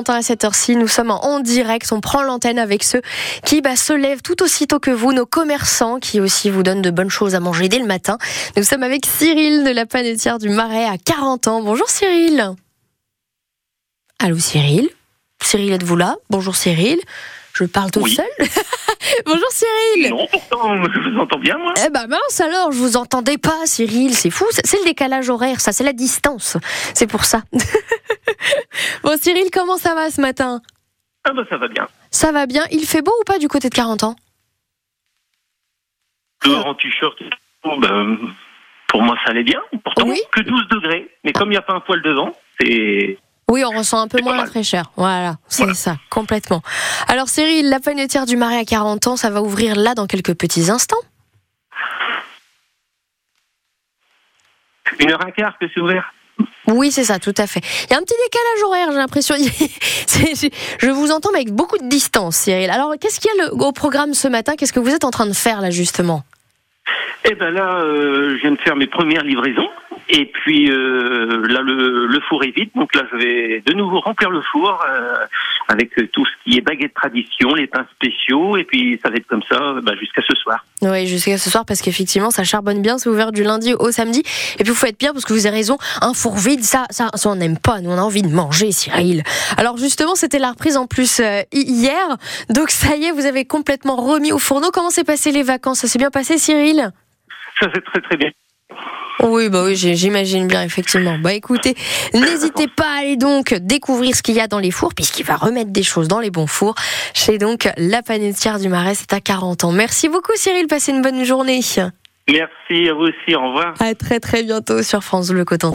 Cotentin à cette heure-ci. Nous sommes en direct, on prend l'antenne avec ceux qui bah, se lèvent tout aussitôt que vous, nos commerçants qui aussi vous donnent de bonnes choses à manger dès le matin. Nous sommes avec Cyril de la panetière du Marais à 40 ans. Bonjour Cyril. Allô Cyril Cyril, êtes-vous là? Bonjour Cyril. Je parle tout Oui. seul? Bonjour Cyril. Non, pourtant, je vous entends bien, moi. Eh ben mince alors, je vous entendais pas, Cyril, c'est fou. C'est le décalage horaire, ça, c'est la distance. C'est pour ça. bon, Cyril, comment ça va ce matin? Ah bah ça va bien. Ça va bien. Il fait beau ou pas du côté de 40 ans? Dehors en t-shirt, bon, ben, pour moi ça allait bien. Pourtant, Oui. que 12 degrés. Mais comme il n'y a pas un poil devant, c'est... Oui, on ressent un peu moins la fraîcheur. Voilà, c'est Voilà. ça, complètement. Alors Cyril, la panetière du Marais à 40 ans, ça va ouvrir là dans quelques petits instants? Une heure un quart que c'est ouvert? Oui, c'est ça, tout à fait. Il y a un petit décalage horaire, j'ai l'impression. Je vous entends mais avec beaucoup de distance, Cyril. Alors, qu'est-ce qu'il y a au programme ce matin? Qu'est-ce que vous êtes en train de faire là, justement? Eh ben là, euh, je viens de faire mes premières livraisons. Et puis euh, là, le, le four est vide. Donc là, je vais de nouveau remplir le four euh, avec tout ce qui est baguette tradition, les pains spéciaux. Et puis ça va être comme ça bah, jusqu'à ce soir. Oui, jusqu'à ce soir, parce qu'effectivement, ça charbonne bien. C'est ouvert du lundi au samedi. Et puis, vous faites bien, parce que vous avez raison, un four vide, ça, ça, ça on n'aime pas. Nous, on a envie de manger, Cyril. Alors, justement, c'était la reprise en plus euh, hi- hier. Donc, ça y est, vous avez complètement remis au fourneau. Comment s'est passé les vacances? Ça s'est bien passé, Cyril? Ça c'est très très bien. Oui, bah oui, j'imagine bien, effectivement. Bah écoutez, n'hésitez pas à aller donc découvrir ce qu'il y a dans les fours, puisqu'il va remettre des choses dans les bons fours. Chez donc la panetière du Marais, c'est à 40 ans. Merci beaucoup, Cyril. Passez une bonne journée. Merci à vous aussi. Au revoir. À très très bientôt sur France Bleu Coton.